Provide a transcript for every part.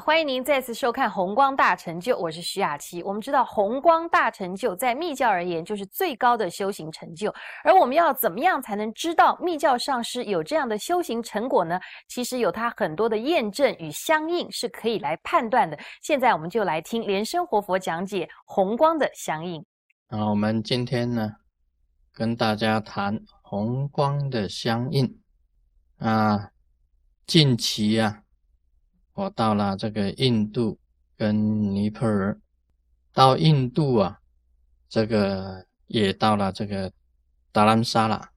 欢迎您再次收看《红光大成就》，我是徐雅琪。我们知道，红光大成就在密教而言就是最高的修行成就。而我们要怎么样才能知道密教上师有这样的修行成果呢？其实有它很多的验证与相应是可以来判断的。现在我们就来听莲生活佛讲解红光的相应。啊，我们今天呢，跟大家谈红光的相应。啊，近期啊。我到了这个印度跟尼泊尔，到印度啊，这个也到了这个达兰萨拉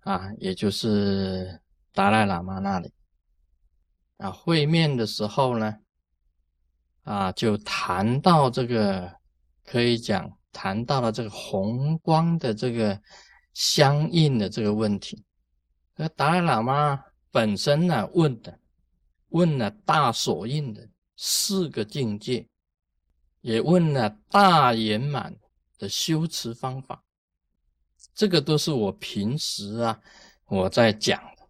啊，也就是达赖喇嘛那里啊。会面的时候呢，啊，就谈到这个，可以讲谈到了这个红光的这个相应的这个问题。那达赖喇嘛本身呢问的。问了大所印的四个境界，也问了大圆满的修持方法，这个都是我平时啊我在讲的，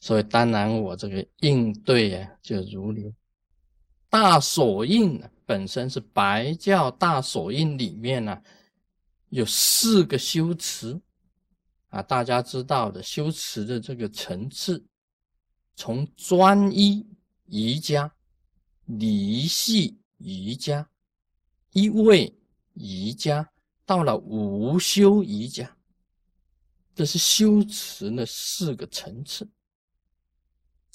所以当然我这个应对啊就如流。大所印呢本身是白教大所印里面呢有四个修持啊，大家知道的修持的这个层次。从专一瑜伽、离系瑜伽、一味瑜伽，到了无修瑜伽，这是修持的四个层次。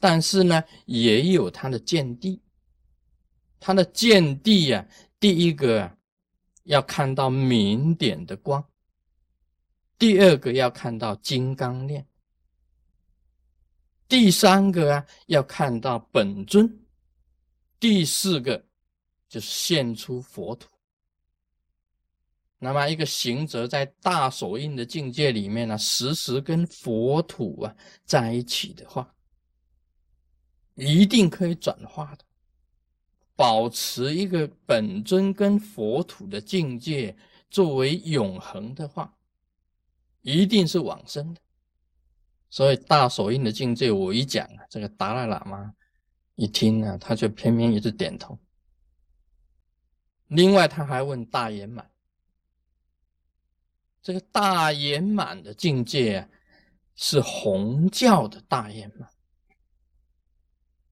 但是呢，也有它的见地。它的见地呀，第一个要看到明点的光，第二个要看到金刚链。第三个啊，要看到本尊；第四个就是现出佛土。那么，一个行者在大手印的境界里面呢，时时跟佛土啊在一起的话，一定可以转化的。保持一个本尊跟佛土的境界作为永恒的话，一定是往生的。所以大手印的境界，我一讲，这个达赖喇嘛一听呢，他就偏偏一直点头。另外，他还问大圆满，这个大圆满的境界啊，是红教的大圆满，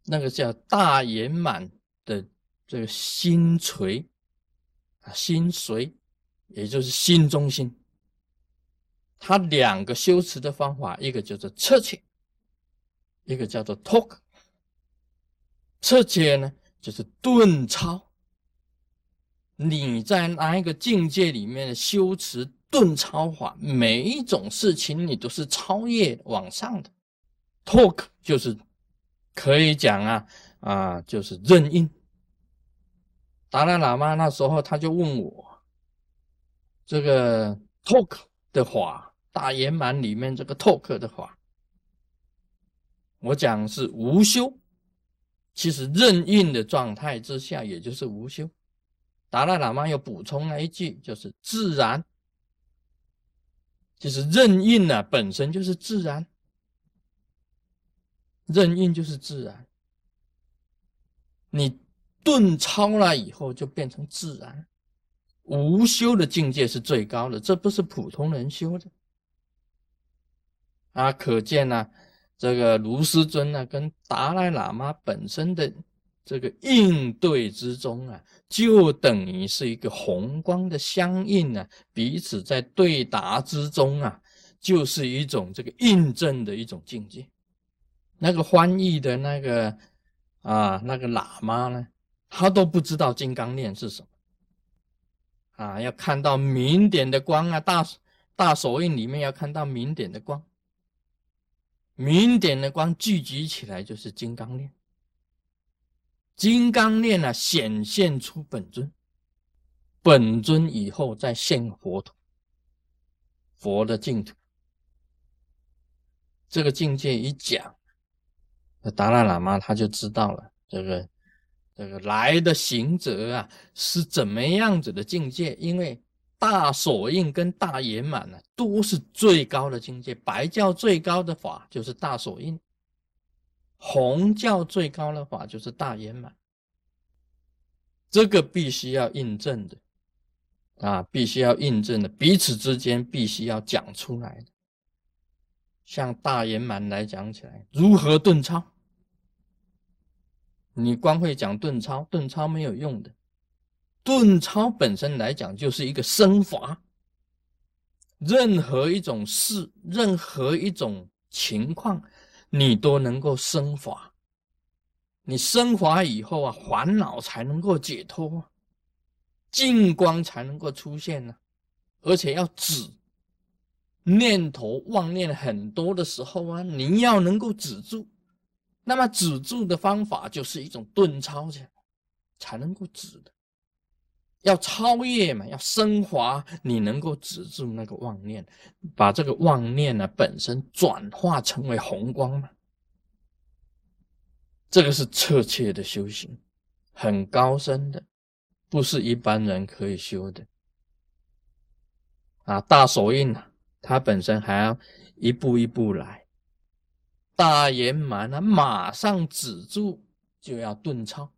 那个叫大圆满的这个心锤啊，心髓，也就是心中心。他两个修持的方法，一个叫做侧切，一个叫做 talk。侧切呢，就是顿超。你在哪一个境界里面的修持顿超法，每一种事情你都是超越往上的。talk 就是可以讲啊啊，就是任印。达赖喇嘛那时候他就问我，这个 talk 的话。大圆满里面这个透克的话，我讲是无修，其实任运的状态之下，也就是无修。达赖喇嘛又补充了一句，就是自然。就是任运呢本身就是自然，任运就是自然。你顿超了以后，就变成自然。无修的境界是最高的，这不是普通人修的。啊，可见呢，这个卢师尊呢，跟达赖喇嘛本身的这个应对之中啊，就等于是一个红光的相应啊，彼此在对答之中啊，就是一种这个印证的一种境界。那个翻译的那个啊，那个喇嘛呢，他都不知道金刚链是什么啊，要看到明点的光啊，大大手印里面要看到明点的光。明点的光聚集起来就是金刚链，金刚链呢显现出本尊，本尊以后再现佛土，佛的净土。这个境界一讲，那达赖喇嘛他就知道了，这个这个来的行者啊是怎么样子的境界，因为。大所印跟大圆满呢，都是最高的境界。白教最高的法就是大所印，红教最高的法就是大圆满，这个必须要印证的啊，必须要印证的，彼此之间必须要讲出来的。像大圆满来讲起来，如何顿超？你光会讲顿超，顿超没有用的。顿超本身来讲就是一个升华，任何一种事，任何一种情况，你都能够升华。你升华以后啊，烦恼才能够解脱，净光才能够出现呢。而且要止。念头妄念很多的时候啊，你要能够止住，那么止住的方法就是一种顿超才才能够止的。要超越嘛，要升华，你能够止住那个妄念，把这个妄念呢本身转化成为红光嘛。这个是彻切的修行，很高深的，不是一般人可以修的。啊，大手印啊。它本身还要一步一步来，大圆满呢，马上止住就要顿超，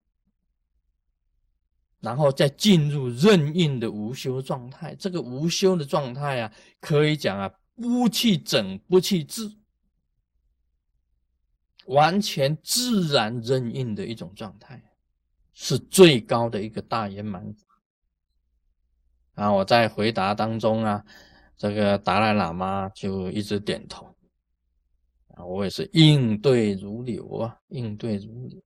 然后再进入任运的无修状态。这个无修的状态啊，可以讲啊，不去整，不去治，完全自然任运的一种状态，是最高的一个大圆满。啊，我在回答当中啊。这个达赖喇嘛就一直点头，啊，我也是应对如流啊，应对如流。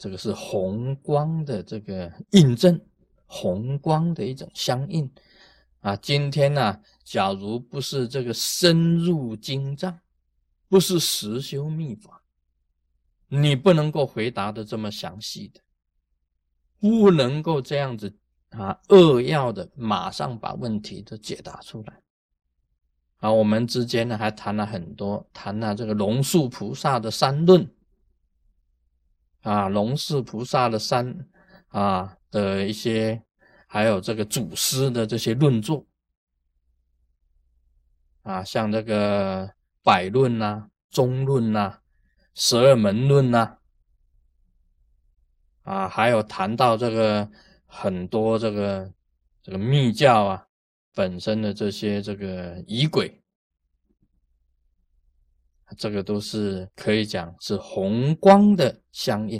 这个是红光的这个印证，红光的一种相应啊。今天呢，假如不是这个深入经藏，不是实修秘法，你不能够回答的这么详细的，不能够这样子啊，扼要的马上把问题都解答出来。啊，我们之间呢还谈了很多，谈了这个龙树菩萨的三论，啊，龙氏菩萨的三啊的一些，还有这个祖师的这些论作，啊，像这个百论呐、中论呐、十二门论呐，啊，还有谈到这个很多这个这个密教啊。本身的这些这个仪轨，这个都是可以讲是红光的相应。